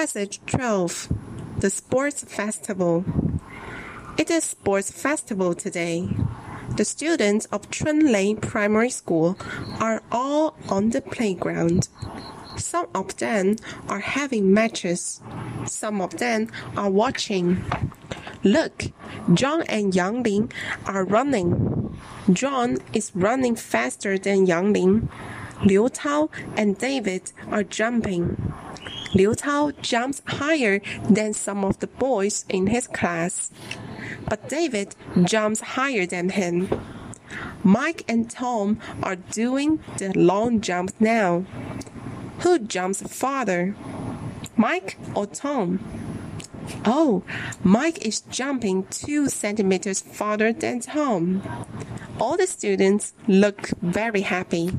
Passage 12 The Sports Festival. It is Sports Festival today. The students of Chunlei Primary School are all on the playground. Some of them are having matches. Some of them are watching. Look, John and Yang Ling are running. John is running faster than Yang Ling. Liu Tao and David are jumping. Liu Tao jumps higher than some of the boys in his class, but David jumps higher than him. Mike and Tom are doing the long jump now. Who jumps farther? Mike or Tom? Oh, Mike is jumping two centimeters farther than Tom. All the students look very happy.